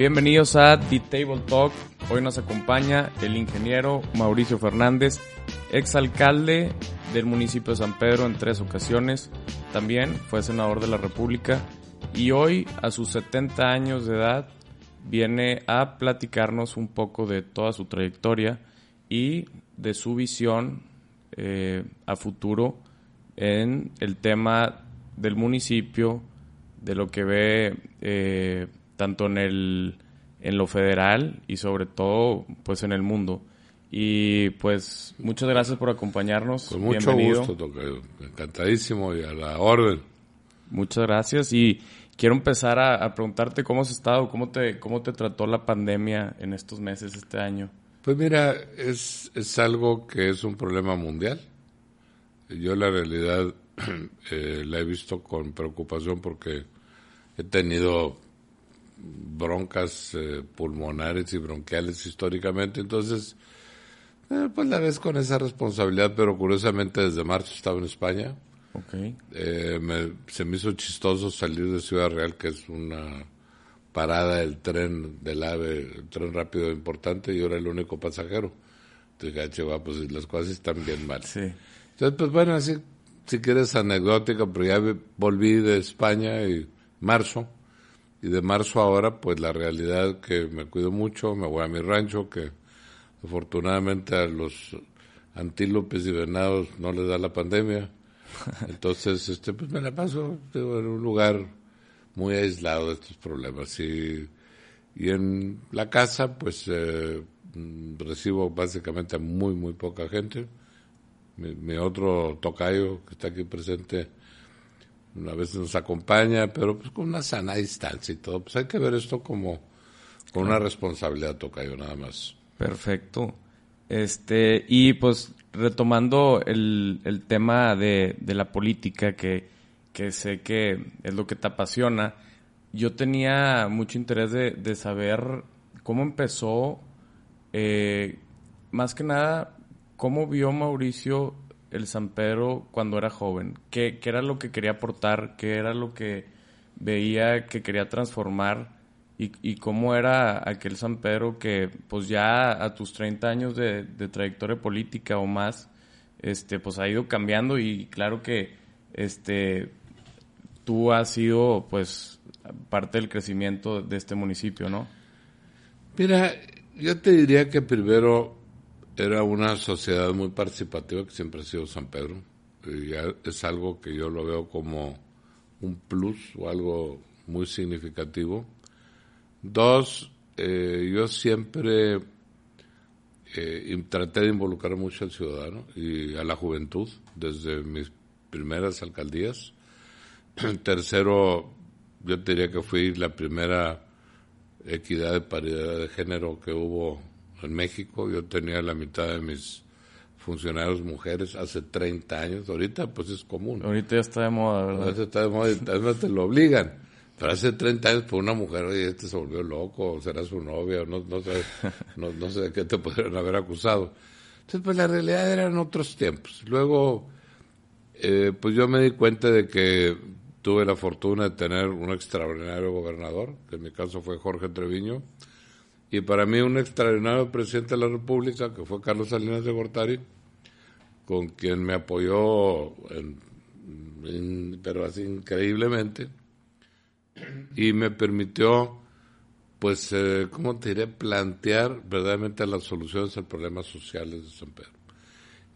Bienvenidos a The Table Talk. Hoy nos acompaña el ingeniero Mauricio Fernández, exalcalde del municipio de San Pedro en tres ocasiones. También fue senador de la República y hoy, a sus 70 años de edad, viene a platicarnos un poco de toda su trayectoria y de su visión eh, a futuro en el tema del municipio, de lo que ve eh, tanto en el en lo federal y sobre todo pues en el mundo. Y pues muchas gracias por acompañarnos. Con mucho gusto, Encantadísimo y a la orden. Muchas gracias y quiero empezar a, preguntarte cómo has estado, cómo te, cómo te trató la pandemia en estos meses, este año. Pues mira, es, es algo que es un problema mundial. Yo la realidad eh, la he visto con preocupación porque he tenido broncas eh, pulmonares y bronquiales históricamente, entonces eh, pues la ves con esa responsabilidad, pero curiosamente desde marzo estaba en España. Okay. Eh, se me hizo chistoso salir de Ciudad Real, que es una parada del tren del AVE, el tren rápido importante, y yo era el único pasajero. Entonces dije, ah, pues las cosas están bien mal. Sí. Entonces, pues bueno, así, si quieres anecdótica, pero ya volví de España y marzo, y de marzo ahora, pues la realidad que me cuido mucho, me voy a mi rancho, que afortunadamente a los antílopes y venados no les da la pandemia. Entonces, este, pues me la paso en un lugar muy aislado de estos problemas. Y, y en la casa, pues eh, recibo básicamente a muy, muy poca gente. Mi, mi otro tocayo que está aquí presente, una vez nos acompaña, pero pues con una sana distancia y todo. Pues hay que ver esto como con una responsabilidad, Tocayo, nada más. Perfecto. Este, y pues retomando el, el tema de, de la política, que, que sé que es lo que te apasiona, yo tenía mucho interés de, de saber cómo empezó, eh, más que nada, cómo vio Mauricio el San Pedro cuando era joven? ¿Qué, ¿Qué, era lo que quería aportar? ¿Qué era lo que veía que quería transformar? ¿Y, y cómo era aquel San Pedro que, pues ya a tus 30 años de, de, trayectoria política o más, este, pues ha ido cambiando y claro que este, tú has sido, pues, parte del crecimiento de este municipio, ¿no? Mira, yo te diría que primero era una sociedad muy participativa que siempre ha sido San Pedro. Y es algo que yo lo veo como un plus o algo muy significativo. Dos, eh, yo siempre eh, traté de involucrar mucho al ciudadano y a la juventud desde mis primeras alcaldías. Tercero, yo diría que fui la primera equidad de paridad de género que hubo en México. Yo tenía la mitad de mis funcionarios mujeres hace 30 años. Ahorita pues es común. Ahorita ya está de moda, ¿verdad? Ahorita está de moda y además te lo obligan. Pero hace 30 años por una mujer, oye, este se volvió loco, o será su novia, o no, no, sé, no, no sé de qué te podrían haber acusado. Entonces, pues la realidad eran otros tiempos. Luego, eh, pues yo me di cuenta de que tuve la fortuna de tener un extraordinario gobernador, que en mi caso fue Jorge Treviño, y para mí un extraordinario presidente de la República, que fue Carlos Salinas de Gortari, con quien me apoyó, pero así increíblemente, y me permitió, pues, eh, ¿cómo te diré?, plantear verdaderamente las soluciones a problemas sociales de San Pedro.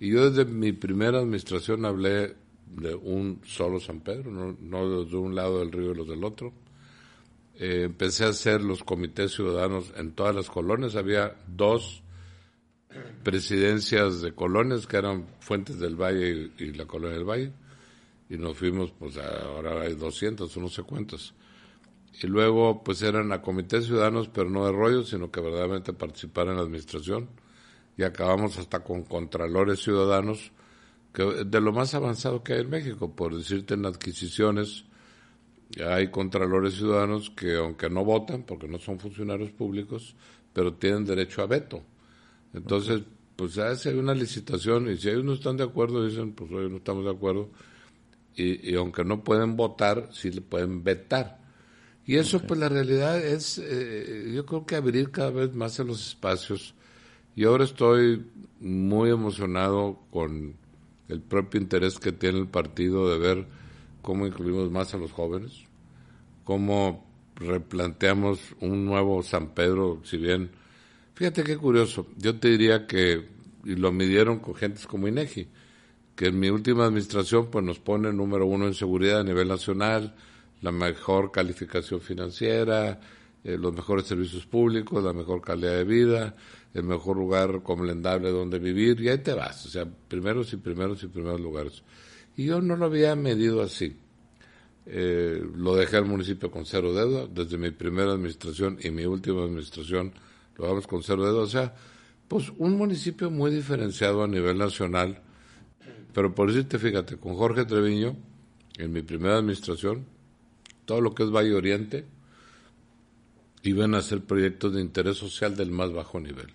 Y yo desde mi primera administración hablé de un solo San Pedro, no, no de un lado del río y los del otro, eh, empecé a hacer los comités ciudadanos en todas las colonias. Había dos presidencias de colonias que eran Fuentes del Valle y, la Colonia del Valle. Y nos fuimos, pues ahora hay 200 o no sé cuántos. Y luego, pues eran a comités ciudadanos, pero no de rollo, sino que verdaderamente participar en la administración. Y acabamos hasta con contralores ciudadanos, que de lo más avanzado que hay en México, por decirte en adquisiciones, hay contralores ciudadanos que aunque no votan, porque no son funcionarios públicos, pero tienen derecho a veto. Entonces, pues ya si hay una licitación y si ellos no están de acuerdo, dicen, pues hoy no estamos de acuerdo, y, aunque no pueden votar, sí le pueden vetar. Y eso, pues la realidad es, eh, yo creo que abrir cada vez más en los espacios. Y ahora estoy muy emocionado con el propio interés que tiene el partido de ver cómo incluimos más a los jóvenes, cómo replanteamos un nuevo San Pedro, si bien, fíjate qué curioso, yo te diría que, y lo midieron con gentes como INEGI, que en mi última administración pues nos pone número uno en seguridad a nivel nacional, la mejor calificación financiera, eh, los mejores servicios públicos, la mejor calidad de vida, el mejor lugar recomendable donde vivir, y ahí te vas, o sea, primeros y primeros y primeros lugares. Y yo no lo había medido así. Eh, lo dejé al municipio con cero deuda, desde mi primera administración y mi última administración lo damos con cero deuda. O sea, pues un municipio muy diferenciado a nivel nacional. Pero por decirte, fíjate, con Jorge Treviño, en mi primera administración, todo lo que es Valle Oriente, iban a ser proyectos de interés social del más bajo nivel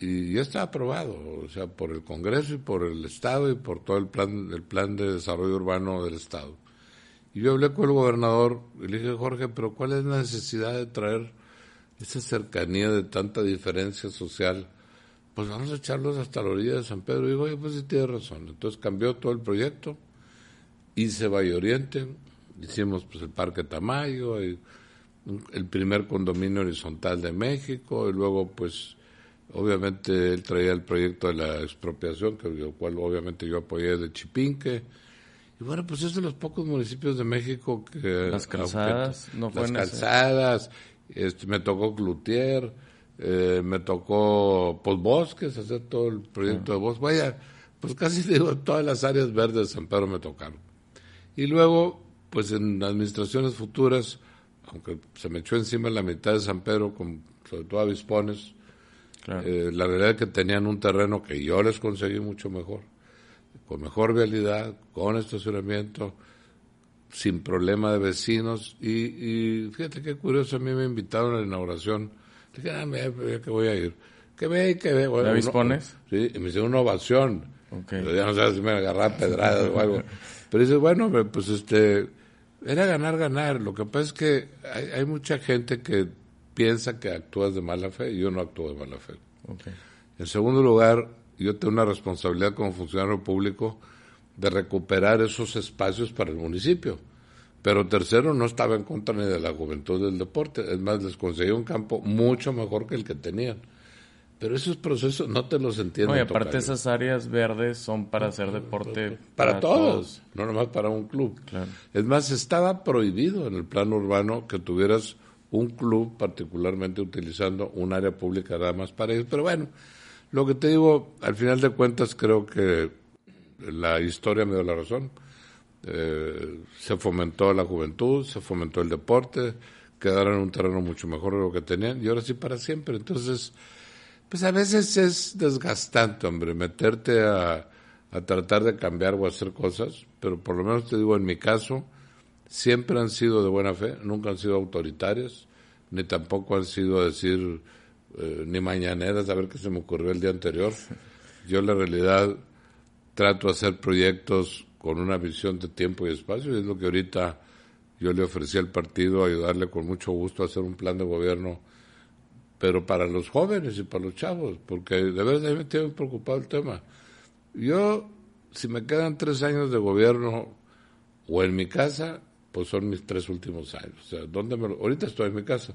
y ya está aprobado, o sea, por el Congreso y por el Estado y por todo el plan, el plan de desarrollo urbano del Estado. Y yo hablé con el gobernador y le dije, Jorge, pero ¿cuál es la necesidad de traer esa cercanía de tanta diferencia social? Pues vamos a echarlos hasta la orilla de San Pedro. Y digo, oye, pues sí tiene razón. Entonces cambió todo el proyecto, hice Valle Oriente, hicimos pues el Parque Tamayo, el primer condominio horizontal de México, y luego pues Obviamente él traía el proyecto de la expropiación, que el cual obviamente yo apoyé de Chipinque. Y bueno, pues es de los pocos municipios de México que... Las calzadas, no Las calzadas, este, me tocó Cloutier, eh, me tocó pues bosques, hacer todo el proyecto de bosques. Vaya, pues casi digo, todas las áreas verdes de San Pedro me tocaron. Y luego, pues en administraciones futuras, aunque se me echó encima la mitad de San Pedro, con, sobre todo avispones, eh, la verdad es que tenían un terreno que yo les conseguí mucho mejor, con mejor vialidad, con estacionamiento, sin problema de vecinos. Y, fíjate qué curioso, a mí me invitaron a la inauguración. Dije, ah, mira, que voy a ir. Que ve, que ve. Bueno, dispones? Sí, y me hicieron una ovación. Pero ya no sabes si me agarraba pedradas o algo. Pero dice, bueno, pues este, era ganar, ganar. Lo que pasa es que hay, hay mucha gente que piensa que actúas de mala fe yo no actúo de mala fe. En segundo lugar, yo tengo una responsabilidad como funcionario público de recuperar esos espacios para el municipio. Pero tercero, no estaba en contra ni de la juventud del deporte. Es más, les conseguí un campo mucho mejor que el que tenían. Pero esos procesos no te los entiendo. y aparte esas áreas verdes son para hacer deporte. Para, todos, no nomás para un club. Es más, estaba prohibido en el plano urbano que tuvieras un club particularmente utilizando un área pública nada más para ellos. Pero bueno, lo que te digo, al final de cuentas creo que la historia me dio la razón. Eh, se fomentó la juventud, se fomentó el deporte, quedaron en un terreno mucho mejor de lo que tenían y ahora sí para siempre. Entonces, pues a veces es desgastante, hombre, meterte a, a tratar de cambiar o hacer cosas, pero por lo menos te digo, en mi caso, siempre han sido de buena fe, nunca han sido autoritarias, ni tampoco han sido decir eh, ni mañaneras a ver qué se me ocurrió el día anterior. Yo en la realidad trato de hacer proyectos con una visión de tiempo y espacio y es lo que ahorita yo le ofrecí al partido, ayudarle con mucho gusto a hacer un plan de gobierno, pero para los jóvenes y para los chavos, porque de verdad me tiene preocupado el tema. Yo, si me quedan tres años de gobierno o en mi casa pues son mis tres últimos años. O sea, ¿dónde me ahorita estoy en mi casa.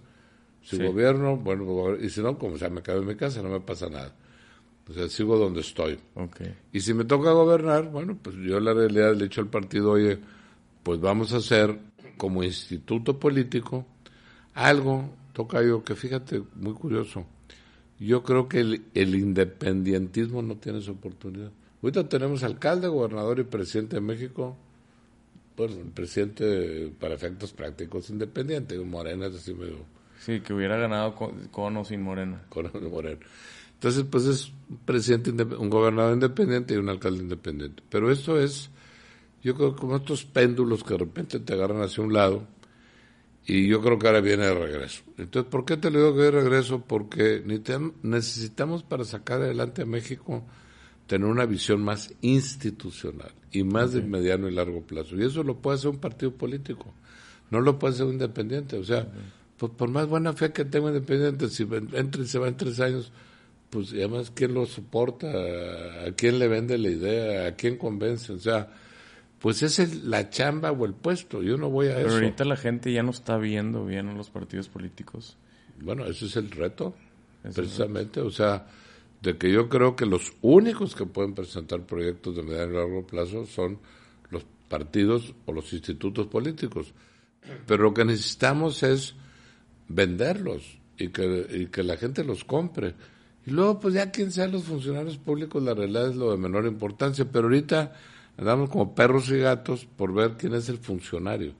Si gobierno, bueno, y si no, como ya me quedo en mi casa, no me pasa nada. O sea, sigo donde estoy. Okay. Y si me toca gobernar, bueno, pues yo la realidad le he dicho al partido, oye, pues vamos a hacer como instituto político algo, toca yo, que fíjate, muy curioso. yo creo que el, el independentismo no tiene esa oportunidad. Ahorita tenemos alcalde, gobernador y presidente de México. Bueno, el presidente para efectos prácticos independiente, Morena es así medio... Sí, que hubiera ganado con, o sin Morena. Con o Morena. Entonces, pues es un presidente, un gobernador independiente y un alcalde independiente. Pero esto es, yo creo, como estos péndulos que de repente te agarran hacia un lado y yo creo que ahora viene de regreso. Entonces, ¿por qué te lo digo que de regreso? Porque necesitamos para sacar adelante a México tener una visión más institucional y más de mediano y largo plazo. Y eso lo puede hacer un partido político, no lo puede hacer un independiente. O sea, pues, por más buena fe que tenga un independiente, si entra y se va en tres años, pues además, ¿quién lo soporta? ¿A quién le vende la idea? ¿A quién convence? O sea, pues es la chamba o el puesto. Yo no voy a Pero eso. ahorita la gente ya no está viendo bien a los partidos políticos. Bueno, ese es el reto, precisamente. O sea, de que yo creo que los únicos que pueden presentar proyectos de mediano y largo plazo son los partidos o los institutos políticos. Pero lo que necesitamos es venderlos y que, y que la gente los compre. Y luego, pues ya quien sean los funcionarios públicos, la realidad es lo de menor importancia. Pero ahorita andamos como perros y gatos por ver quién es el funcionario.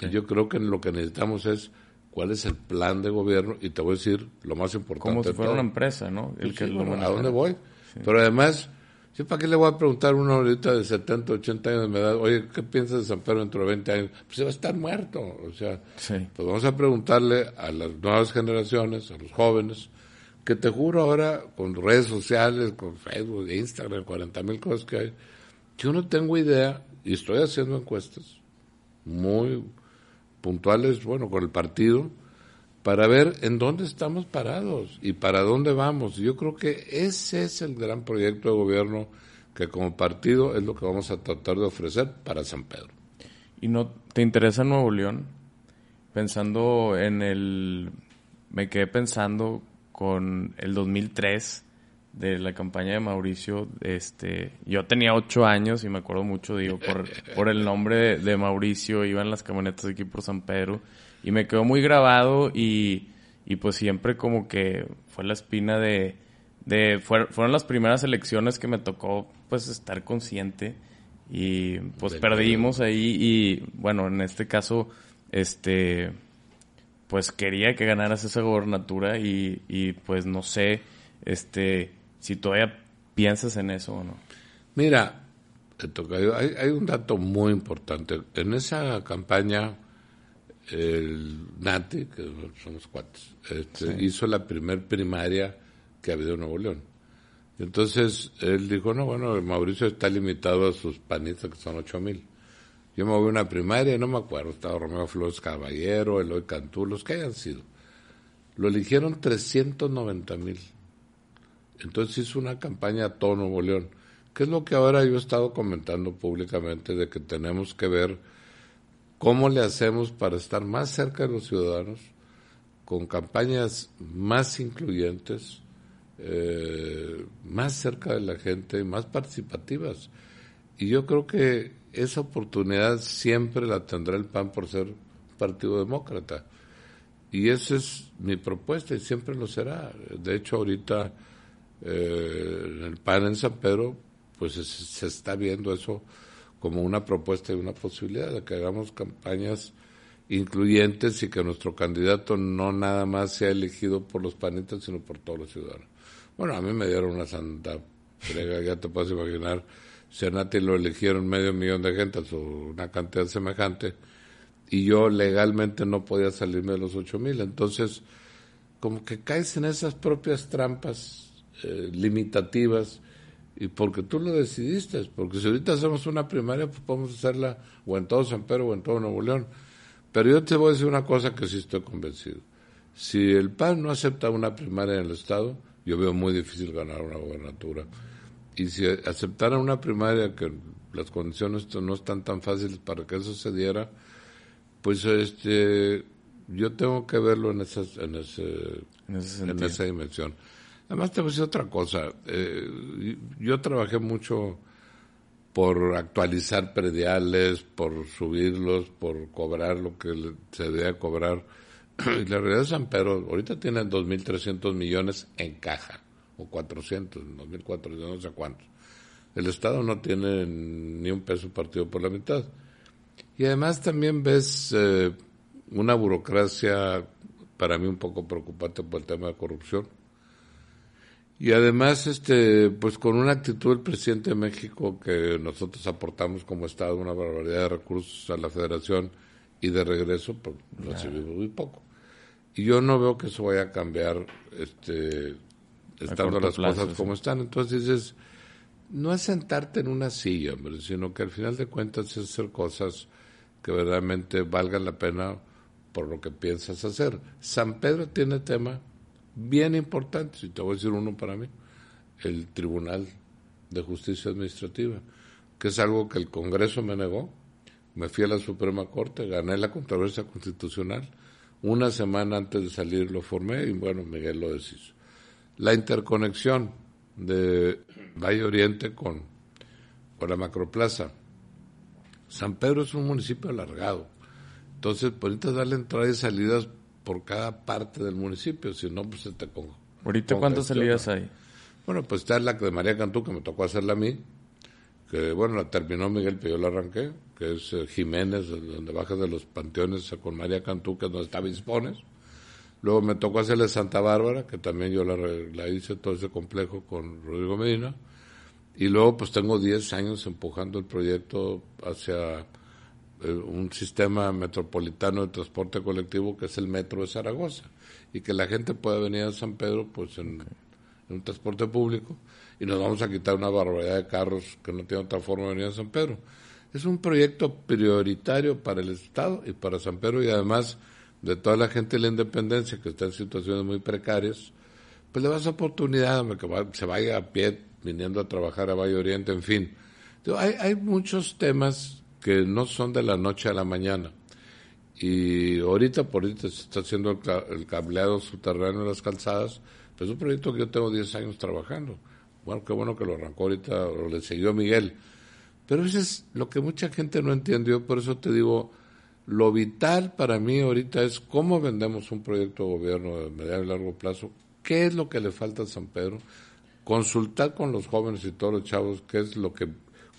Y yo creo que lo que necesitamos es cuál es el plan de gobierno y te voy a decir lo más importante. Como si fuera una empresa, ¿no? El que ¿A dónde voy? Pero además, ¿para qué le voy a preguntar a uno ahorita de 70, 80 años de edad, oye, ¿qué piensas de San Pedro dentro de 20 años? Pues se va a estar muerto. O sea, pues vamos a preguntarle a las nuevas generaciones, a los jóvenes, que te juro ahora, con redes sociales, con Facebook, Instagram, 40 mil cosas que hay, yo no tengo idea, y estoy haciendo encuestas muy puntuales, bueno, con el partido, para ver en dónde estamos parados y para dónde vamos. Yo creo que ese es el gran proyecto de gobierno que como partido es lo que vamos a tratar de ofrecer para San Pedro. ¿Y no te interesa Nuevo León? Pensando en el... Me quedé pensando con el 2003 de la campaña de Mauricio, este, yo tenía ocho años y me acuerdo mucho, digo, por, por el nombre de, Mauricio, iba en las camionetas de aquí por San Pedro y me quedó muy grabado y, y pues siempre como que fue la espina de, de fueron las primeras elecciones que me tocó pues estar consciente y pues perdimos ahí y bueno, en este caso, este, pues quería que ganaras esa gobernatura y, y pues no sé, este, si todavía piensas en eso o no. Mira, hay, hay un dato muy importante. En esa campaña, el Nati, que somos cuates, este, hizo la primer primaria que ha habido en Nuevo León. Entonces él dijo, no, bueno, Mauricio está limitado a sus panitas, que son ocho mil. Yo me voy a una primaria, no me acuerdo, estaba Romeo Flores Caballero, Eloy Cantú, los que hayan sido. Lo eligieron 390 mil. Entonces hizo una campaña a todo Nuevo León, que es lo que ahora yo he estado comentando públicamente de que tenemos que ver cómo le hacemos para estar más cerca de los ciudadanos, con campañas más incluyentes, eh, más cerca de la gente, más participativas. Y yo creo que esa oportunidad siempre la tendrá el PAN por ser partido demócrata. Y esa es mi propuesta y siempre lo será. De hecho, ahorita eh, el PAN en San Pedro, pues se, está viendo eso como una propuesta y una posibilidad de que hagamos campañas incluyentes y que nuestro candidato no nada más sea elegido por los panitas, sino por todos los ciudadanos. Bueno, a mí me dieron una santa frega, ya te puedes imaginar, si a Nati lo eligieron medio millón de gente, una cantidad semejante, y yo legalmente no podía salirme de los ocho mil. Entonces, como que caes en esas propias trampas eh, limitativas y porque tú lo decidiste, porque si ahorita hacemos una primaria, pues podemos hacerla o en todo San Pedro o en todo Nuevo León. Pero yo te voy a decir una cosa que sí estoy convencido. Si el PAN no acepta una primaria en el Estado, yo veo muy difícil ganar una gobernatura. Y si aceptara una primaria que las condiciones no están tan fáciles para que eso se diera, pues este yo tengo que verlo en, esas, en, ese, en esa dimensión. Además, te voy a decir otra cosa. Eh, yo trabajé mucho por actualizar prediales, por subirlos, por cobrar lo que se debía cobrar y la realidad de San Pedro, ahorita tiene 2.300 millones en caja, o 400, 2.400, no sé cuántos. El Estado no tiene ni un peso partido por la mitad. Y además también ves eh, una burocracia para mí un poco preocupante por el tema de corrupción. Y además, este, pues con una actitud del presidente de México que nosotros aportamos como Estado una barbaridad de recursos a la Federación y de regreso pues, recibimos muy poco. Y yo no veo que eso vaya a cambiar, este, estando las cosas como están. Entonces dices, no es sentarte en una silla, hombre, sino que al final de cuentas es hacer cosas que verdaderamente valgan la pena por lo que piensas hacer. San Pedro tiene tema bien importante, si te voy a decir uno para mí, el Tribunal de Justicia Administrativa, que es algo que el Congreso me negó. Me fui a la Suprema Corte, gané la controversia constitucional. Una semana antes de salir lo formé y bueno, Miguel lo deshizo. La interconexión de Valle Oriente con, con la Macroplaza. San Pedro es un municipio alargado. Entonces, pues, ahorita darle entradas y salidas por cada parte del municipio, si no, pues se te con, ¿Ahorita cuántas salidas hay? Bueno, pues está la de María Cantú, que me tocó hacerla a mí, que bueno, la terminó Miguel, pero yo la arranqué, que es eh, Jiménez, donde bajas de los panteones con María Cantú, que es donde está Vispones. Luego me tocó hacerle Santa Bárbara, que también yo la, la hice todo ese complejo con Rodrigo Medina. Y luego pues tengo 10 años empujando el proyecto hacia un sistema metropolitano de transporte colectivo que es el metro de Zaragoza y que la gente pueda venir a San Pedro pues en, un transporte público y nos vamos a quitar una barbaridad de carros que no tienen otra forma de venir a San Pedro. Es un proyecto prioritario para el Estado y para San Pedro y además de toda la gente de la independencia que está en situaciones muy precarias, pues le das oportunidad a que se vaya a pie viniendo a trabajar a Valle Oriente, en fin. Hay, hay muchos temas que no son de la noche a la mañana. Y ahorita por ahorita se está haciendo el, cableado subterráneo de las calzadas, pues es un proyecto que yo tengo 10 años trabajando. Bueno, qué bueno que lo arrancó ahorita, o le siguió Miguel. Pero eso es lo que mucha gente no entendió, por eso te digo, lo vital para mí ahorita es cómo vendemos un proyecto de gobierno de mediano y largo plazo, qué es lo que le falta a San Pedro, consultar con los jóvenes y todos los chavos qué es lo que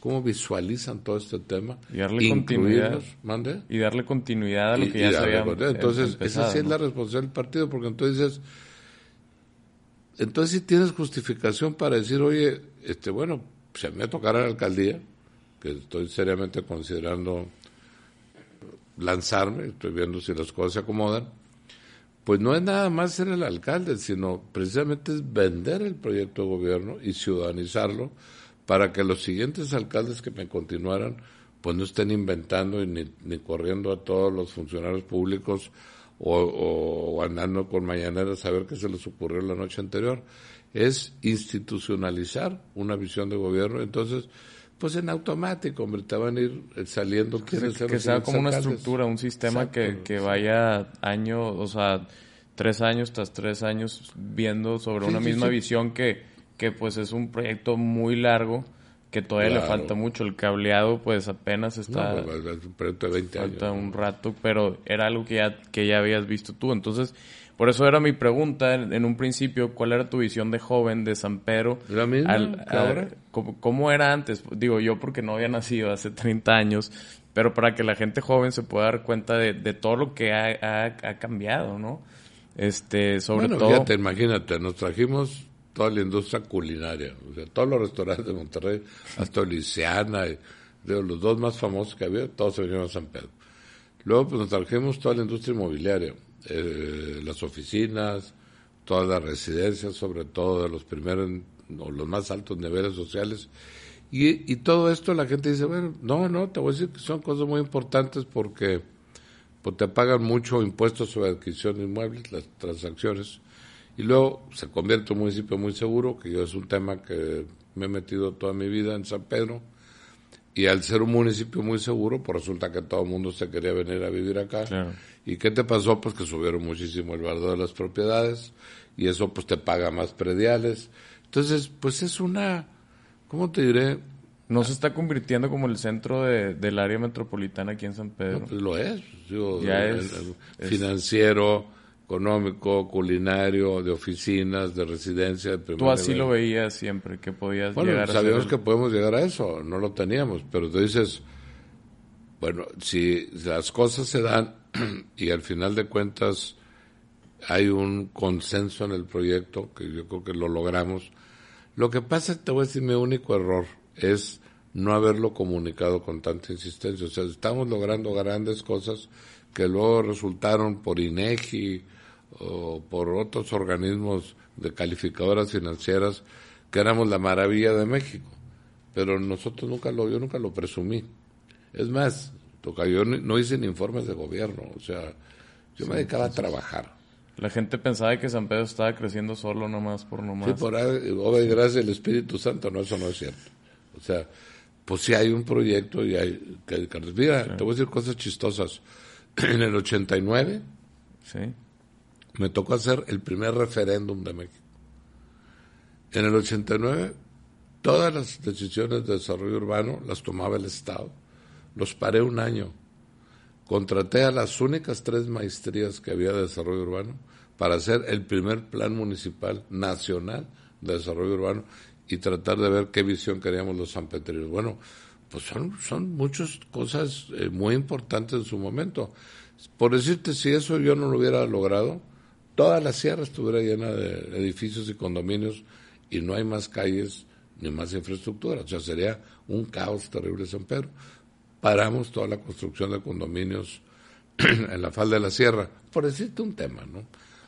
cómo visualizan todo este tema y darle continuidad. ¿mande? y darle continuidad a lo que ya se había entonces esa sí es la responsabilidad del partido porque entonces entonces si tienes justificación para decir oye este bueno se me tocará la alcaldía que estoy seriamente considerando lanzarme estoy viendo si las cosas se acomodan pues no es nada más ser el alcalde, sino precisamente es vender el proyecto de gobierno y ciudadanizarlo para que los siguientes alcaldes que me continuaran pues no estén inventando y ni, ni corriendo a todos los funcionarios públicos o, o, andando con mañaneras a ver qué se les ocurrió la noche anterior. Es institucionalizar una visión de gobierno. Entonces, pues en automático, hombre, te van a ir saliendo. Que, que sea como una estructura, un sistema que, que vaya año, o sea, tres años tras tres años viendo sobre una misma visión que, que pues es un proyecto muy largo que todavía le falta mucho. El cableado pues apenas está... No, pues, es un proyecto de 20 falta un rato, pero era algo que ya, que ya habías visto tú. Entonces, por eso era mi pregunta en, un principio, ¿cuál era tu visión de joven de San Pedro? ¿La misma ahora? ¿cómo, era antes? Digo yo porque no había nacido hace 30 años, pero para que la gente joven se pueda dar cuenta de, de todo lo que ha, ha, cambiado, ¿no? Este, sobre bueno, todo... Fíjate, imagínate, nos trajimos toda la industria culinaria, o sea, todos los restaurantes de Monterrey, hasta Oliciana, y, los dos más famosos que había, todos se vinieron a San Pedro. Luego pues nos trajimos toda la industria inmobiliaria, eh, las oficinas, todas las residencias, sobre todo de los primeros o los más altos niveles sociales. Y, y todo esto la gente dice, bueno, no, no, te voy a decir que son cosas muy importantes porque pues, te pagan mucho impuestos sobre adquisición de inmuebles, las transacciones, y luego se convierte en un municipio muy seguro, que yo es un tema que me he metido toda mi vida en San Pedro, y al ser un municipio muy seguro, pues resulta que todo el mundo se quería venir a vivir acá. ¿Y qué te pasó? Pues que subieron muchísimo el valor de las propiedades y eso pues te paga más prediales. Entonces, pues es una, ¿cómo te diré? No se está convirtiendo como el centro del área metropolitana aquí en San Pedro. pues lo es. ya es, financiero, económico, culinario, de oficinas, de residencia. De Tú así lo veías siempre, que podías bueno, llegar sabíamos que podemos llegar a eso, no lo teníamos, pero tú dices, bueno, si las cosas se dan y al final de cuentas hay un consenso en el proyecto, que yo creo que lo logramos, lo que pasa, te voy a decir, mi único error es no haberlo comunicado con tanta insistencia. O sea, estamos logrando grandes cosas que luego resultaron por INEGI o por otros organismos de calificadoras financieras que éramos la maravilla de México. Pero nosotros nunca lo, yo nunca lo presumí. Es más, yo no hice ni informes de gobierno, o sea, yo me dedicaba a trabajar. La gente pensaba que San Pedro estaba creciendo solo nomás por nomás. Sí, por obra y gracia del Espíritu Santo, no, eso no es cierto. O sea, pues si hay un proyecto y hay que Mira, te voy a decir cosas chistosas. En el 89 sí. Me tocó hacer el primer referéndum de México. En el 89 todas las decisiones de desarrollo urbano las tomaba el Estado. Los paré un año contraté a las únicas tres maestrías que había de desarrollo urbano para hacer el primer plan municipal nacional de desarrollo urbano y tratar de ver qué visión queríamos los sanpetrinos. Bueno, pues son, son muchas cosas eh, muy importantes en su momento. Por decirte, si eso yo no lo hubiera logrado, toda la sierra estuviera llena de edificios y condominios y no hay más calles ni más infraestructura. O sea, sería un caos terrible San Pedro paramos toda la construcción de condominios en la falda de la sierra, por decirte un tema, ¿no?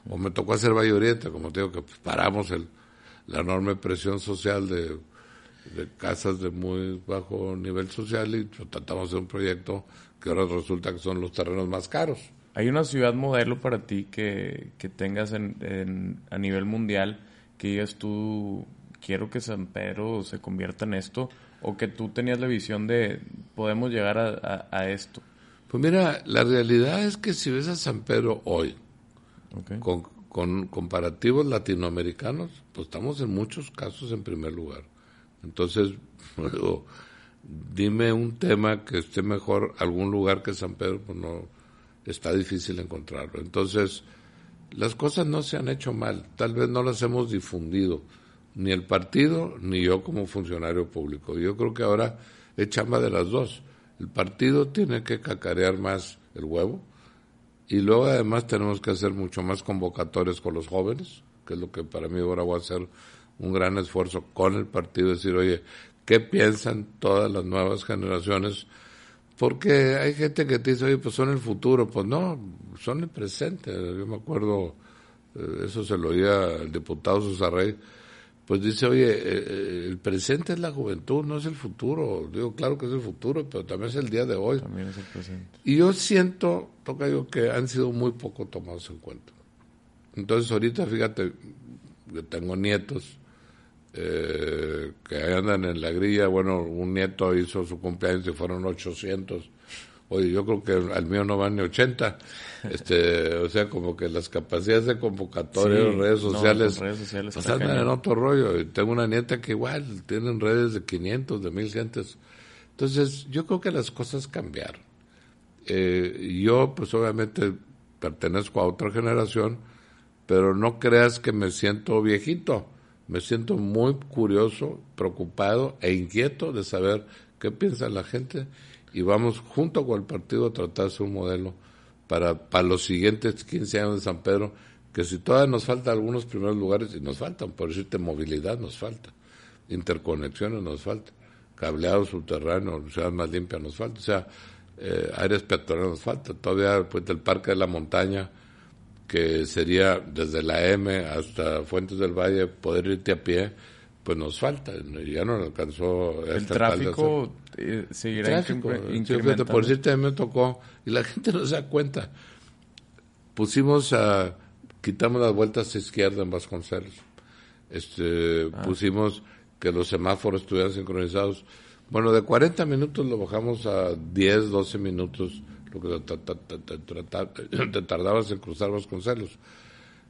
O me tocó hacer Bayorieta, como te digo, que paramos el, la enorme presión social de, casas de muy bajo nivel social y tratamos de un proyecto que ahora resulta que son los terrenos más caros. ¿Hay una ciudad modelo para ti que, que tengas en, a nivel mundial que digas tú, quiero que San Pedro se convierta en esto? o que tú tenías la visión de podemos llegar a, esto? Pues mira, la realidad es que si ves a San Pedro hoy, con, con, comparativos latinoamericanos, pues estamos en muchos casos en primer lugar. Entonces, dime un tema que esté mejor algún lugar que San Pedro, pues no, está difícil encontrarlo. Entonces, las cosas no se han hecho mal, tal vez no las hemos difundido ni el partido ni yo como funcionario público. Yo creo que ahora es chamba de las dos. El partido tiene que cacarear más el huevo y luego además tenemos que hacer mucho más convocatorios con los jóvenes, que es lo que para mí ahora voy a hacer un gran esfuerzo con el partido, decir, oye, ¿qué piensan todas las nuevas generaciones? Porque hay gente que te dice, oye, pues son el futuro. Pues no, son el presente. Yo me acuerdo, eh, eso se lo oía al diputado Susarrey, pues dice, oye, eh, eh, el presente es la juventud, no es el futuro. Digo, claro que es el futuro, pero también es el día de hoy. También es el presente. Y yo siento, toca yo, que han sido muy poco tomados en cuenta. Entonces ahorita, fíjate, yo tengo nietos eh, que andan en la grilla. Bueno, un nieto hizo su cumpleaños y fueron 800 Oye, yo creo que al mío no van ni 80. Este, o sea, como que las capacidades de convocatoria, redes sociales, redes sociales pues en otro rollo. Y tengo una nieta que igual tienen redes de 500, de 1000 gentes. Entonces, yo creo que las cosas cambiaron. Eh, yo, pues obviamente, pertenezco a otra generación, pero no creas que me siento viejito. Me siento muy curioso, preocupado e inquieto de saber qué piensa la gente y vamos junto con el partido a tratar un modelo para, para los siguientes 15 años de San Pedro, que si todavía nos faltan algunos primeros lugares, y nos faltan, por decirte, movilidad nos falta, interconexiones nos falta, cableado subterráneo, ciudad más limpia nos falta, o sea, eh, áreas peatonales nos falta, todavía pues el Parque de la Montaña, que sería desde la M hasta Fuentes del Valle, poder irte a pie, pues nos falta, ya no alcanzó el tráfico eh, seguirá tráfico, por a mí me tocó y la gente no se da cuenta. Pusimos a quitamos las vueltas a izquierda en Vasconcelos. Este, ah. pusimos que los semáforos estuvieran sincronizados. Bueno, de 40 minutos lo bajamos a 10, 12 minutos, lo que te, tardabas en cruzar Vasconcelos.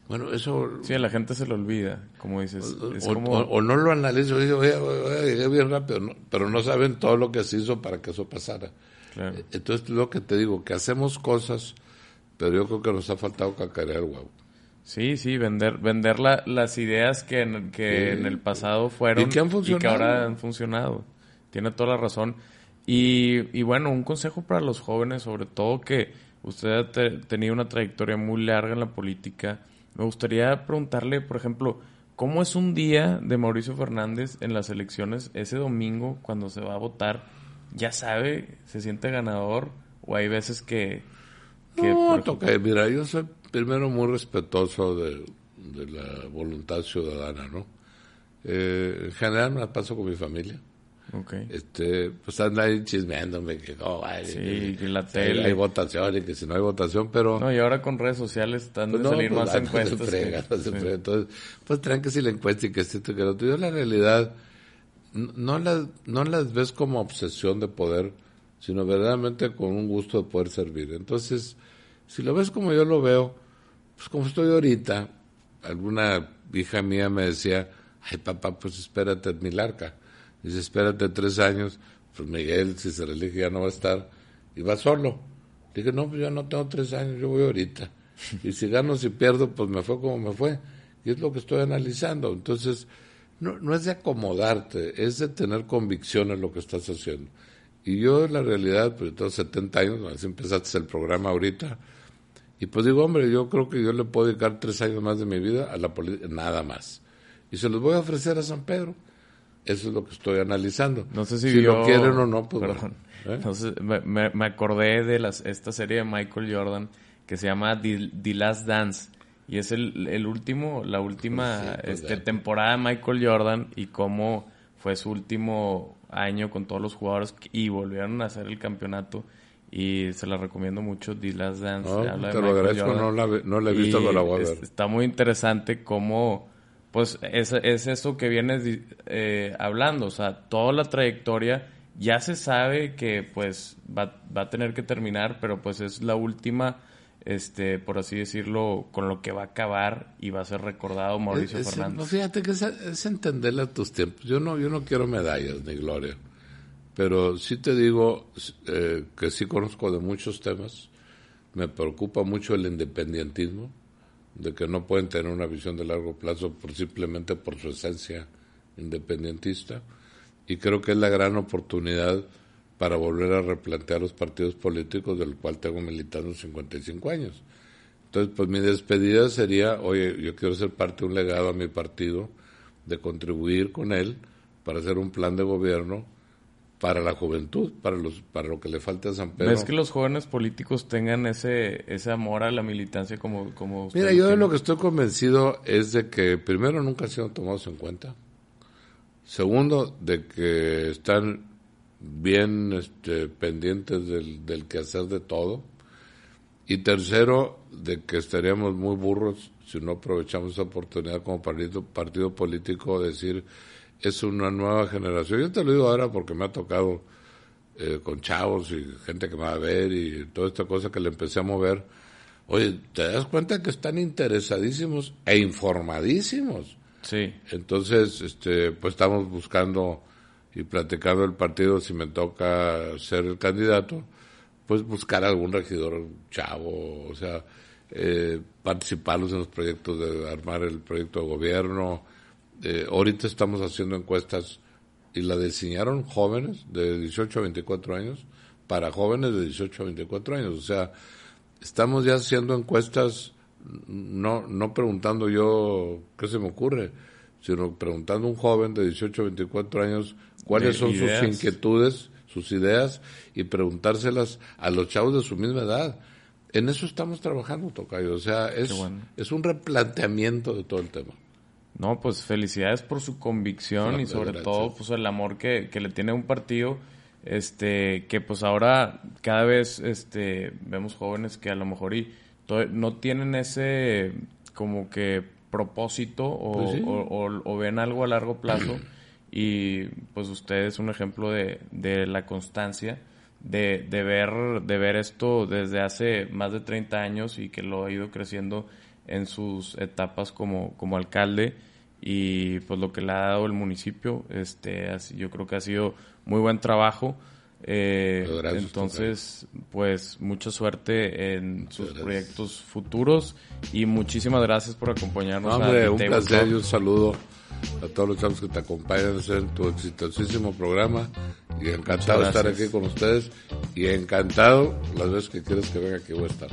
Bueno, eso... Sí, a la gente se lo olvida, como dices. o, no lo analiza, oye, oye, bien rápido, pero no saben todo lo que se hizo para que eso pasara. Claro. Entonces, lo que te digo, que hacemos cosas, pero yo creo que nos ha faltado cacarear huevo. Sí, sí, vender, vender las ideas que, en, que en el pasado fueron ¿Y que, han funcionado? y que ahora han funcionado. Tiene toda la razón. Y, y bueno, un consejo para los jóvenes, sobre todo que usted ha tenido una trayectoria muy larga en la política. Me gustaría preguntarle, por ejemplo, ¿cómo es un día de Mauricio Fernández en las elecciones ese domingo cuando se va a votar? ¿Ya sabe? ¿Se siente ganador? ¿O hay veces que... que no, toca, mira, yo soy primero muy respetuoso de, la voluntad ciudadana, ¿no? Eh, en general me la paso con mi familia. Okay. Este, pues anda ahí chismeándome que no, sí, que, la tele. hay votación y que si no hay votación, pero... No, y ahora con redes sociales están pues de salir pues, más encuestas. Entonces, pues traen que si la encuesta y que esto y que lo otro. Yo la realidad no las, no las ves como obsesión de poder, sino verdaderamente con un gusto de poder servir. Entonces, si lo ves como yo lo veo, pues como estoy ahorita, alguna hija mía me decía, ay papá, pues espérate en Milarca. Dice, espérate tres años, pues Miguel, si se relige, ya no va a estar, y va solo. Dije, no, pues yo no tengo tres años, yo voy ahorita. Y si gano, si pierdo, pues me fue como me fue. Y es lo que estoy analizando. Entonces, no, no es de acomodarte, es de tener convicción en lo que estás haciendo. Y yo, en la realidad, pues tengo 70 años, así empezaste el programa ahorita, y pues digo, hombre, yo creo que yo le puedo dedicar tres años más de mi vida a la política, nada más. Y se los voy a ofrecer a San Pedro. Eso es lo que estoy analizando. No sé si, lo quieren o no, pues Entonces, ¿eh? me, acordé de las, esta serie de Michael Jordan que se llama The, Last Dance. Y es el, el último, la última pues este, temporada de Michael Jordan y cómo fue su último año con todos los jugadores y volvieron a hacer el campeonato y se la recomiendo mucho, The Last Dance. te lo agradezco, no la, no la he visto, con la voy Está muy interesante cómo, pues, es, es eso que vienes eh, hablando, o sea, toda la trayectoria ya se sabe que, pues, va, va a tener que terminar, pero pues es la última este, por así decirlo, con lo que va a acabar y va a ser recordado Mauricio Fernández. fíjate que es, es, entenderle a tus tiempos. Yo no, yo no quiero medallas ni gloria. Pero sí te digo eh, que sí conozco de muchos temas. Me preocupa mucho el independentismo, de que no pueden tener una visión de largo plazo por, simplemente por su esencia independentista. Y creo que es la gran oportunidad para volver a replantear los partidos políticos del cual tengo militando 55 años. Entonces, pues mi despedida sería, oye, yo quiero ser parte de un legado a mi partido, de contribuir con él para hacer un plan de gobierno para la juventud, para los para lo que le falta a San Pedro. ¿Ves que los jóvenes políticos tengan ese ese amor a la militancia como como Mira, yo de lo que estoy convencido es de que primero nunca han sido tomados en cuenta. Segundo, de que están bien este, pendientes del, del quehacer de todo. Y tercero, de que estaríamos muy burros si no aprovechamos esa oportunidad como partido, partido político de decir es una nueva generación. Yo te lo digo ahora porque me ha tocado eh, con chavos y gente que me va a ver y toda esta cosa que le empecé a mover. Oye, ¿te das cuenta que están interesadísimos e informadísimos? Sí. Entonces, este, pues estamos buscando y platicando el partido si me toca ser el candidato, pues buscar algún regidor chavo, o sea, eh, participarlos en los proyectos de armar el proyecto de gobierno, eh, ahorita estamos haciendo encuestas y la diseñaron jóvenes de 18 a 24 años para jóvenes de 18 a 24 años. O sea, estamos ya haciendo encuestas, no, no preguntando yo qué se me ocurre, sino preguntando a un joven de 18 a 24 años cuáles son sus inquietudes, sus ideas, y preguntárselas a los chavos de su misma edad. En eso estamos trabajando, Tocayo. O sea, es, es un replanteamiento de todo el tema. No, pues felicidades por su convicción y sobre todo pues el amor que, que le tiene un partido este que pues ahora cada vez este vemos jóvenes que a lo mejor y no tienen ese como que propósito o, pues o, ven algo a largo plazo y pues usted es un ejemplo de, de la constancia de, de ver de ver esto desde hace más de 30 años y que lo ha ido creciendo en sus etapas como, como alcalde y pues lo que le ha dado el municipio, este, yo creo que ha sido muy buen trabajo. Eh, entonces, pues mucha suerte en sus proyectos futuros y muchísimas gracias por acompañarnos. hombre, un placer y un saludo a todos los chavos que te acompañan en tu exitosísimo programa y encantado de estar aquí con ustedes y encantado las veces que quieras que venga aquí voy a estar.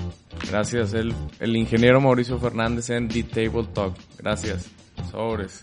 Gracias, el, el ingeniero Mauricio Fernández en The Table Talk. Gracias. Sobres.